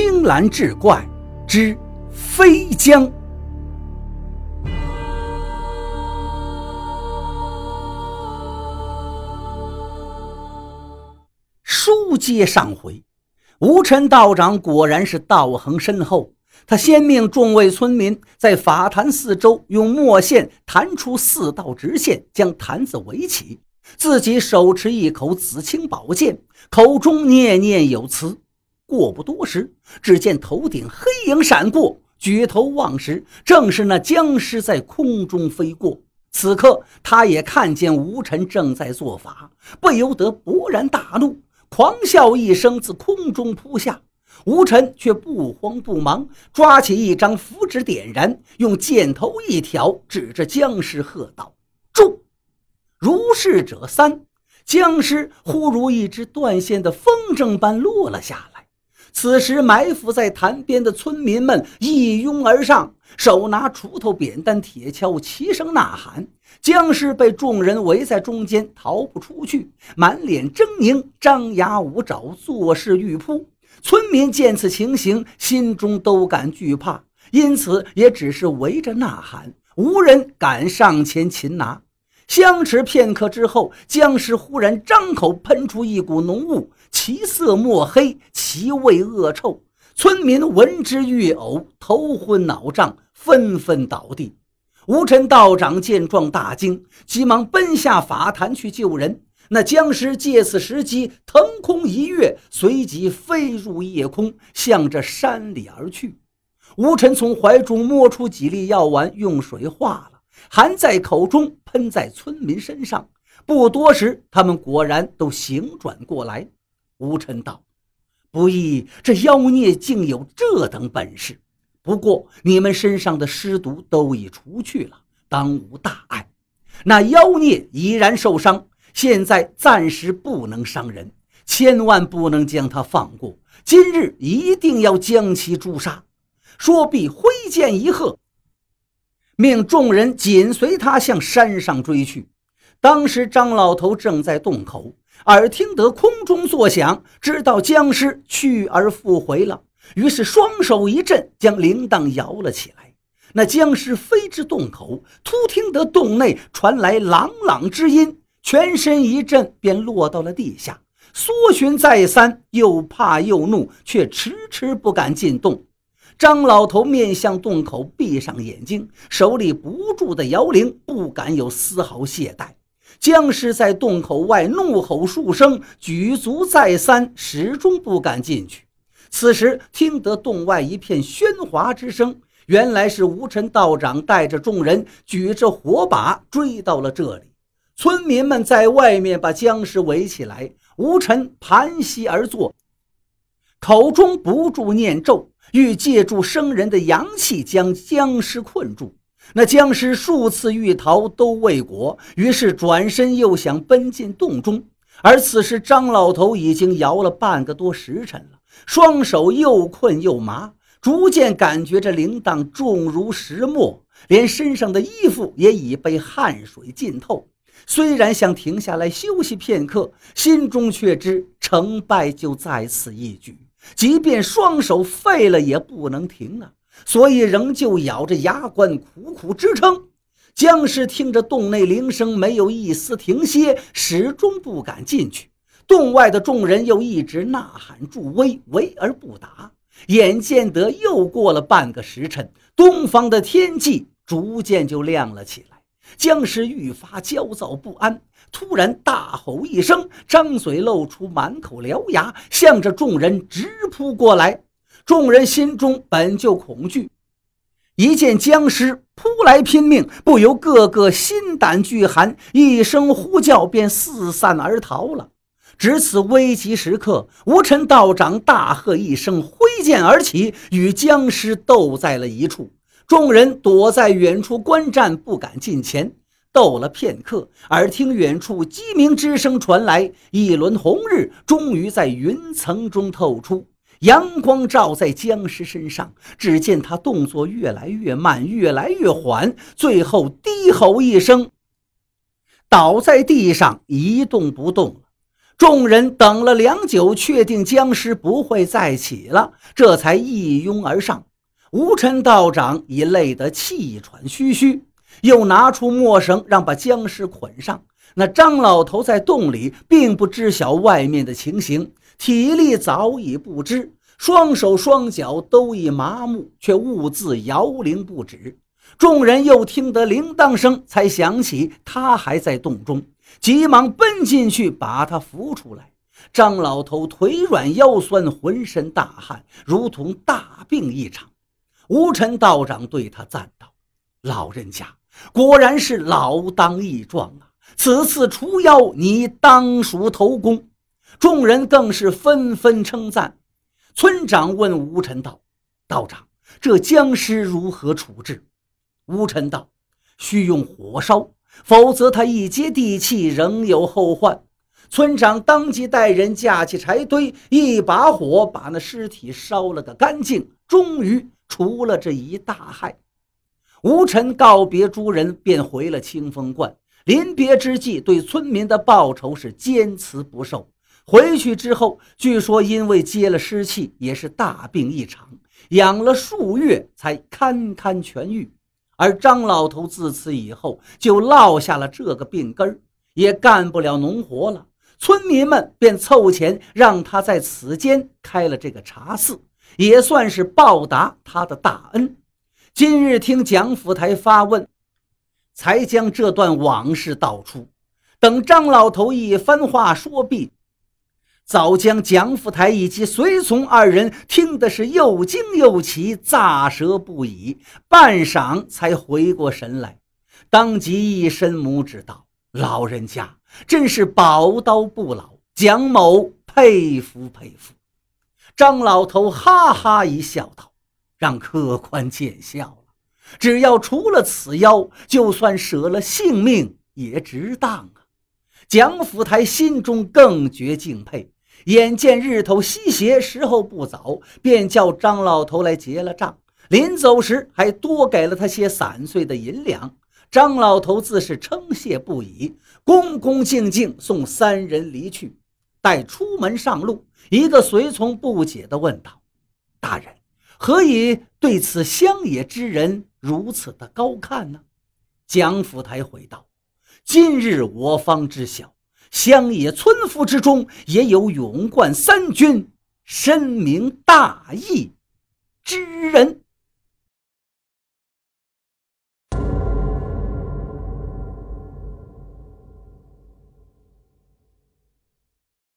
青蓝志怪之飞江。书接上回，吴尘道长果然是道行深厚。他先命众位村民在法坛四周用墨线弹出四道直线，将坛子围起。自己手持一口紫青宝剑，口中念念有词。过不多时，只见头顶黑影闪过，举头望时，正是那僵尸在空中飞过。此刻，他也看见吴尘正在做法，不由得勃然大怒，狂笑一声，自空中扑下。吴尘却不慌不忙，抓起一张符纸点燃，用箭头一挑，指着僵尸喝道：“住！”如是者三，僵尸忽如一只断线的风筝般落了下来。此时，埋伏在潭边的村民们一拥而上，手拿锄头、扁担、铁锹，齐声呐喊。僵尸被众人围在中间，逃不出去，满脸狰狞，张牙舞爪，作势欲扑。村民见此情形，心中都感惧怕，因此也只是围着呐喊，无人敢上前擒拿。相持片刻之后，僵尸忽然张口喷出一股浓雾，其色墨黑，其味恶臭。村民闻之欲呕，头昏脑胀，纷纷倒地。无尘道长见状大惊，急忙奔下法坛去救人。那僵尸借此时机腾空一跃，随即飞入夜空，向着山里而去。吴尘从怀中摸出几粒药丸，用水化了，含在口中，喷在村民身上。不多时，他们果然都醒转过来。吴尘道：“不易这妖孽竟有这等本事。不过你们身上的尸毒都已除去了，当无大碍。那妖孽已然受伤。”现在暂时不能伤人，千万不能将他放过。今日一定要将其诛杀。说毕，挥剑一喝，命众人紧随他向山上追去。当时张老头正在洞口，耳听得空中作响，知道僵尸去而复回了，于是双手一震，将铃铛摇了起来。那僵尸飞至洞口，突听得洞内传来朗朗之音。全身一震，便落到了地下。搜寻再三，又怕又怒，却迟迟不敢进洞。张老头面向洞口，闭上眼睛，手里不住的摇铃，不敢有丝毫懈怠。僵尸在洞口外怒吼数声，举足再三，始终不敢进去。此时听得洞外一片喧哗之声，原来是无尘道长带着众人举着火把追到了这里。村民们在外面把僵尸围起来，吴尘盘膝而坐，口中不住念咒，欲借助生人的阳气将僵尸困住。那僵尸数次欲逃都未果，于是转身又想奔进洞中。而此时张老头已经摇了半个多时辰了，双手又困又麻，逐渐感觉这铃铛重如石磨，连身上的衣服也已被汗水浸透。虽然想停下来休息片刻，心中却知成败就在此一举，即便双手废了也不能停啊！所以仍旧咬着牙关苦苦支撑。僵尸听着洞内铃声，没有一丝停歇，始终不敢进去。洞外的众人又一直呐喊助威，围而不答。眼见得又过了半个时辰，东方的天际逐渐就亮了起来。僵尸愈发焦躁不安，突然大吼一声，张嘴露出满口獠牙，向着众人直扑过来。众人心中本就恐惧，一见僵尸扑来拼命，不由个个心胆俱寒，一声呼叫便四散而逃了。值此危急时刻，吴尘道长大喝一声，挥剑而起，与僵尸斗在了一处。众人躲在远处观战，不敢近前。斗了片刻，耳听远处鸡鸣之声传来，一轮红日终于在云层中透出，阳光照在僵尸身上。只见他动作越来越慢，越来越缓，最后低吼一声，倒在地上一动不动了。众人等了良久，确定僵尸不会再起了，这才一拥而上。吴尘道长已累得气喘吁吁，又拿出墨绳，让把僵尸捆上。那张老头在洞里，并不知晓外面的情形，体力早已不支，双手双脚都已麻木，却兀自摇铃不止。众人又听得铃铛声，才想起他还在洞中。急忙奔进去，把他扶出来。张老头腿软腰酸，浑身大汗，如同大病一场。吴尘道长对他赞道：“老人家果然是老当益壮啊！此次除妖，你当属头功。”众人更是纷纷称赞。村长问吴尘道：“道长，这僵尸如何处置？”吴尘道：“需用火烧。”否则，他一接地气，仍有后患。村长当即带人架起柴堆，一把火把那尸体烧了个干净，终于除了这一大害。吴尘告别诸人，便回了清风观。临别之际，对村民的报酬是坚持不受。回去之后，据说因为接了湿气，也是大病一场，养了数月才堪堪痊愈。而张老头自此以后就落下了这个病根儿，也干不了农活了。村民们便凑钱让他在此间开了这个茶肆，也算是报答他的大恩。今日听蒋府台发问，才将这段往事道出。等张老头一番话说毕。早将蒋福台以及随从二人听的是又惊又奇，咋舌不已，半晌才回过神来，当即一伸拇指道：“老人家真是宝刀不老，蒋某佩服佩服。”张老头哈哈一笑道：“让客官见笑，只要除了此妖，就算舍了性命也值当啊！”蒋福台心中更觉敬佩。眼见日头西斜，时候不早，便叫张老头来结了账。临走时，还多给了他些散碎的银两。张老头自是称谢不已，恭恭敬敬送三人离去。待出门上路，一个随从不解地问道：“大人，何以对此乡野之人如此的高看呢？”蒋府台回道：“今日我方知晓。”乡野村夫之中，也有勇冠三军、深明大义之人。